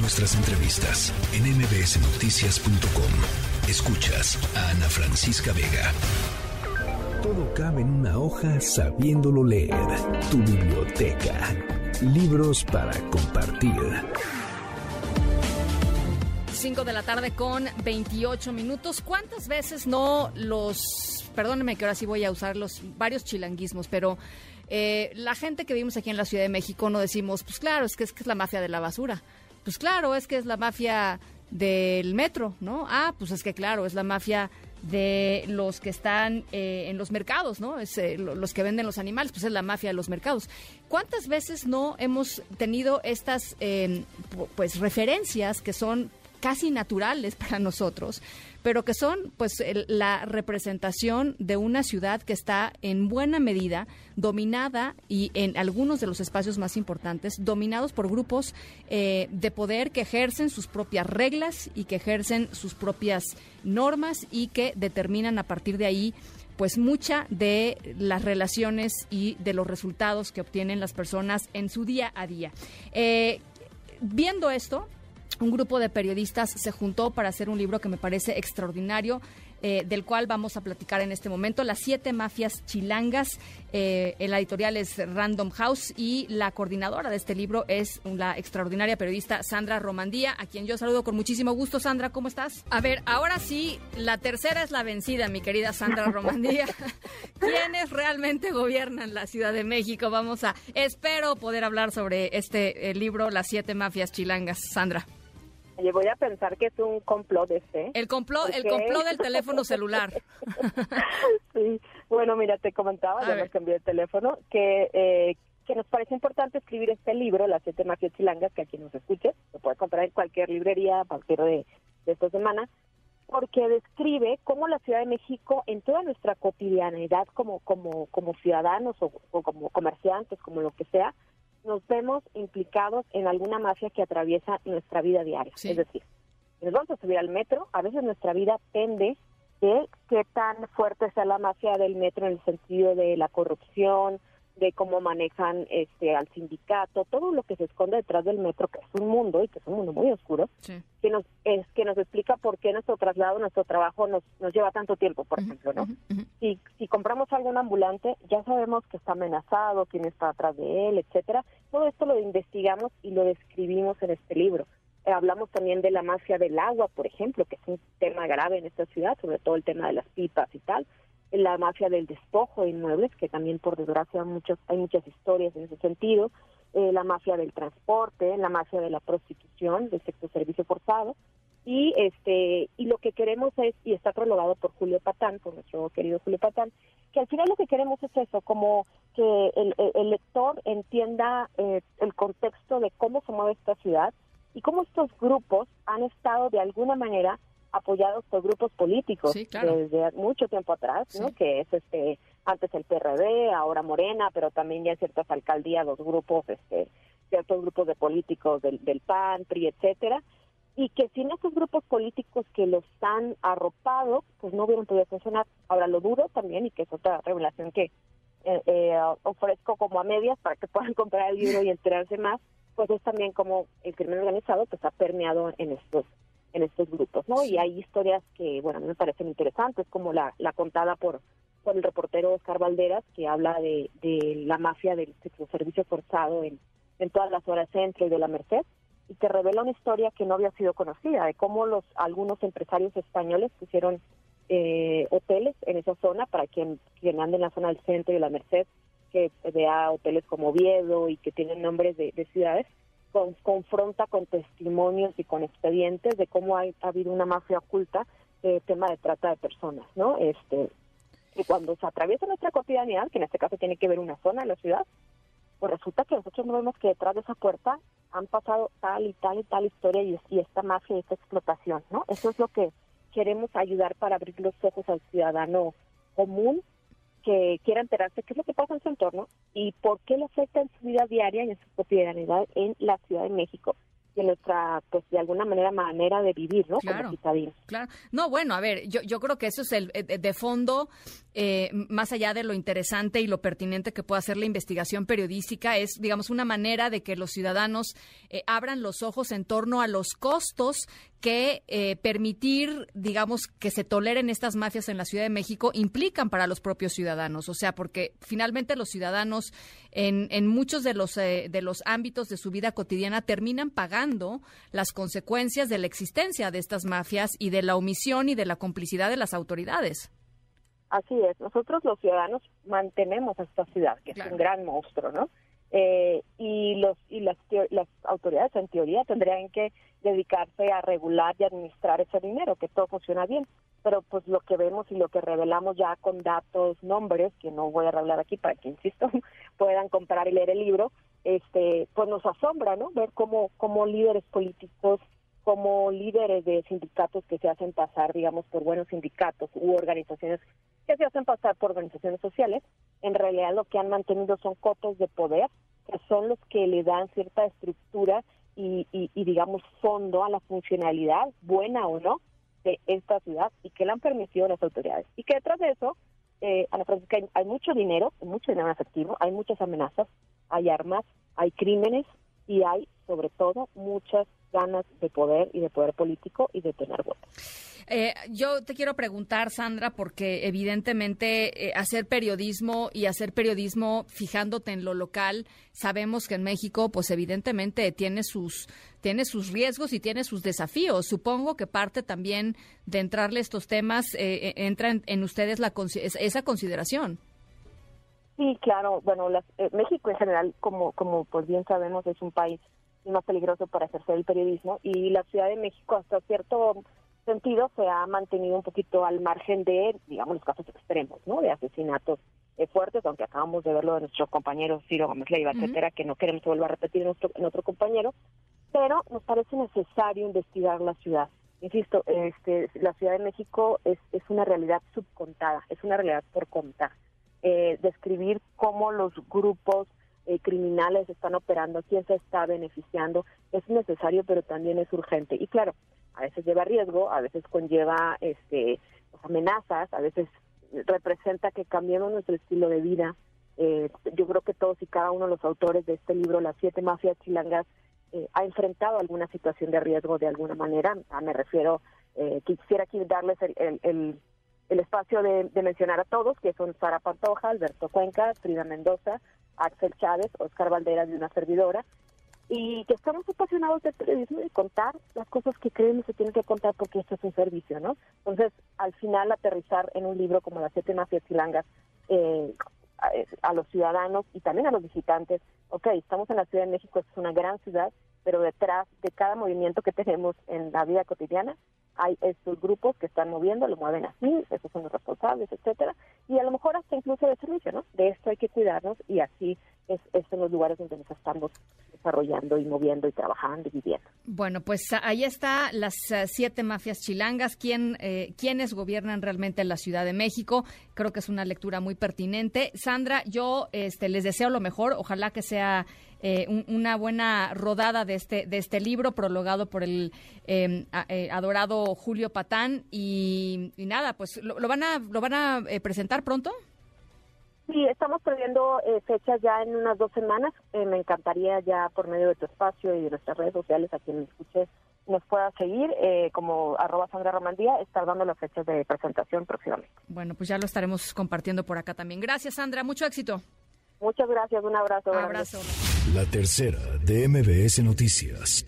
Nuestras entrevistas en mbsnoticias.com. Escuchas a Ana Francisca Vega. Todo cabe en una hoja sabiéndolo leer. Tu biblioteca. Libros para compartir. 5 de la tarde con 28 minutos. ¿Cuántas veces no los, perdónenme que ahora sí voy a usar los varios chilanguismos, pero eh, la gente que vivimos aquí en la Ciudad de México no decimos, pues claro, es que es, que es la mafia de la basura. Pues claro, es que es la mafia del metro, ¿no? Ah, pues es que claro, es la mafia de los que están eh, en los mercados, ¿no? Es, eh, los que venden los animales, pues es la mafia de los mercados. ¿Cuántas veces no hemos tenido estas eh, pues referencias que son casi naturales para nosotros, pero que son pues la representación de una ciudad que está en buena medida dominada y en algunos de los espacios más importantes dominados por grupos eh, de poder que ejercen sus propias reglas y que ejercen sus propias normas y que determinan a partir de ahí pues mucha de las relaciones y de los resultados que obtienen las personas en su día a día. Eh, viendo esto, un grupo de periodistas se juntó para hacer un libro que me parece extraordinario. Eh, del cual vamos a platicar en este momento. Las siete mafias chilangas. Eh, la editorial es Random House y la coordinadora de este libro es la extraordinaria periodista Sandra Romandía, a quien yo saludo con muchísimo gusto. Sandra, ¿cómo estás? A ver, ahora sí, la tercera es la vencida, mi querida Sandra Romandía. ¿Quiénes realmente gobiernan la Ciudad de México? Vamos a, espero poder hablar sobre este eh, libro, Las siete mafias chilangas. Sandra. Oye, voy a pensar que es un complot este. El complot, el complot del teléfono celular. sí. Bueno, mira, te comentaba, ya me cambié de teléfono, que, eh, que nos parece importante escribir este libro, Las siete mafias chilangas, que aquí nos escuche, se puede comprar en cualquier librería a partir de, esta semana, porque describe cómo la Ciudad de México, en toda nuestra cotidianidad como, como, como ciudadanos o como comerciantes, como lo que sea, nos vemos implicados en alguna mafia que atraviesa nuestra vida diaria. Es decir, nos vamos a subir al metro, a veces nuestra vida pende de qué tan fuerte sea la mafia del metro en el sentido de la corrupción, de cómo manejan este al sindicato, todo lo que se esconde detrás del metro, que es un mundo y que es un mundo muy oscuro, que nos es que nos explica por qué nuestro traslado, nuestro trabajo nos, nos lleva tanto tiempo, por ejemplo, ¿no? Si, si compramos algún ambulante, ya sabemos que está amenazado, quién está atrás de él, etcétera. Todo esto lo investigamos y lo describimos en este libro. Eh, hablamos también de la mafia del agua, por ejemplo, que es un tema grave en esta ciudad, sobre todo el tema de las pipas y tal la mafia del despojo de inmuebles, que también por desgracia muchos, hay muchas historias en ese sentido, eh, la mafia del transporte, la mafia de la prostitución, del sexo servicio forzado, y este y lo que queremos es, y está prologado por Julio Patán, por nuestro querido Julio Patán, que al final lo que queremos es eso, como que el, lector entienda eh, el contexto de cómo se mueve esta ciudad y cómo estos grupos han estado de alguna manera apoyados por grupos políticos desde mucho tiempo atrás, ¿no? que es este antes el PRD, ahora Morena, pero también ya en ciertas alcaldías los grupos, este, ciertos grupos de políticos del, del PAN, PRI, etcétera, y que sin esos grupos políticos que los han arropado, pues no hubieran podido funcionar. Ahora lo duro también, y que es otra revelación que eh, eh, ofrezco como a medias para que puedan comprar el libro y enterarse más, pues es también como el crimen organizado pues ha permeado en estos en estos grupos, ¿no? Y hay historias que, bueno, a mí me parecen interesantes, como la, la contada por, por el reportero Oscar Valderas, que habla de, de la mafia del servicio forzado en, en todas las horas centro y de la Merced, y que revela una historia que no había sido conocida, de cómo los algunos empresarios españoles pusieron eh, hoteles en esa zona para quien, quien ande en la zona del centro y de la Merced, que vea hoteles como Oviedo y que tienen nombres de, de ciudades, confronta con testimonios y con expedientes de cómo ha, habido una mafia oculta de tema de trata de personas, ¿no? Este, y cuando se atraviesa nuestra cotidianidad, que en este caso tiene que ver una zona de la ciudad, pues resulta que nosotros no vemos que detrás de esa puerta han pasado tal y tal y tal historia y, y esta mafia y esta explotación, ¿no? Eso es lo que queremos ayudar para abrir los ojos al ciudadano común que quiera enterarse qué es lo que pasa en su entorno y por qué le afecta en su vida diaria y en su cotidianidad en la Ciudad de México y en nuestra, pues de alguna manera, manera de vivir, ¿no? Claro, claro. No, bueno, a ver, yo, yo creo que eso es el eh, de fondo, eh, más allá de lo interesante y lo pertinente que pueda ser la investigación periodística, es, digamos, una manera de que los ciudadanos eh, abran los ojos en torno a los costos que permitir, digamos, que se toleren estas mafias en la Ciudad de México implican para los propios ciudadanos. O sea, porque finalmente los ciudadanos en, en muchos de los, de los ámbitos de su vida cotidiana terminan pagando las consecuencias de la existencia de estas mafias y de la omisión y de la complicidad de las autoridades. Así es, nosotros los ciudadanos mantenemos a esta ciudad, que es un gran monstruo, ¿no? Eh, y los y las, las autoridades en teoría tendrían que dedicarse a regular y administrar ese dinero, que todo funciona bien. Pero pues lo que vemos y lo que revelamos ya con datos, nombres, que no voy a revelar aquí para que, insisto, puedan comprar y leer el libro, este, pues nos asombra, ¿no? Ver cómo, cómo líderes políticos, como líderes de sindicatos que se hacen pasar, digamos, por buenos sindicatos u organizaciones que se hacen pasar por organizaciones sociales, en realidad lo que han mantenido son cotos de poder, que son los que le dan cierta estructura y, y, digamos, fondo a la funcionalidad, buena o no, de esta ciudad y que le han permitido las autoridades. Y que detrás de eso, eh, Ana Francisca, hay, hay mucho dinero, mucho dinero en efectivo, hay muchas amenazas, hay armas, hay crímenes y hay, sobre todo, muchas ganas de poder y de poder político y de tener votos. Eh, yo te quiero preguntar, Sandra, porque evidentemente eh, hacer periodismo y hacer periodismo fijándote en lo local, sabemos que en México, pues evidentemente tiene sus tiene sus riesgos y tiene sus desafíos. Supongo que parte también de entrarle estos temas eh, entra en, ustedes la, esa consideración. Sí, claro. Bueno, eh, México en general, como, como pues bien sabemos, es un país más peligroso para ejercer el periodismo y la Ciudad de México hasta cierto sentido se ha mantenido un poquito al margen de, digamos, los casos extremos, ¿no? De asesinatos eh, fuertes, aunque acabamos de verlo de nuestro compañero Ciro Gómez Leiva, etcétera, que no queremos que vuelva a repetir en, otro compañero, pero nos parece necesario investigar la ciudad. Insisto, este, la Ciudad de México es, es una realidad subcontada, es una realidad por contar eh, describir cómo los grupos eh, criminales están operando, quién se está beneficiando, es necesario, pero también es urgente. Y claro, a veces lleva riesgo, a veces conlleva este, amenazas, a veces representa que cambiemos nuestro estilo de vida. Eh, yo creo que todos y cada uno de los autores de este libro, Las siete mafias chilangas, eh, ha enfrentado alguna situación de riesgo de alguna manera. Ah, me refiero, eh, quisiera aquí darles el, el, el espacio de, mencionar a todos, que son Sara Pantoja, Alberto Cuenca, Frida Mendoza, Axel Chávez, Oscar Valderas de una servidora, y que estamos apasionados del periodismo y contar las cosas que creemos se tienen que contar porque esto es un servicio, ¿no? Entonces, al final, aterrizar en un libro como Las siete mafias chilangas eh, a, a, los ciudadanos y también a los visitantes, ok, estamos en la Ciudad de México, es una gran ciudad, pero detrás de cada movimiento que tenemos en la vida cotidiana hay estos grupos que están moviendo, lo mueven así, esos son los responsables, etcétera, y a lo mejor hasta incluso de servicio, ¿no? De esto hay que cuidarnos y así es, en los lugares donde nos estamos desarrollando y moviendo y trabajando y viviendo. Bueno, pues ahí está las eh, siete mafias chilangas, quién, eh, quiénes gobiernan realmente en la Ciudad de México. Creo que es una lectura muy pertinente. Sandra, yo este, les deseo lo mejor, ojalá que sea eh, una buena rodada de este, de este libro, prologado por el em, eh, adorado Julio Patán. Y, nada, pues ¿lo, van a, lo van a eh, presentar pronto. Sí, estamos perdiendo fechas ya en unas dos semanas. me encantaría ya por medio de tu espacio y de nuestras redes sociales a quien me escuche nos pueda seguir como arroba Sandra Romandía, estar dando las fechas de presentación próximamente. Bueno, pues ya lo estaremos compartiendo por acá también. Gracias, Sandra. Mucho éxito. Muchas gracias, un abrazo. Un abrazo. La tercera de MBS Noticias.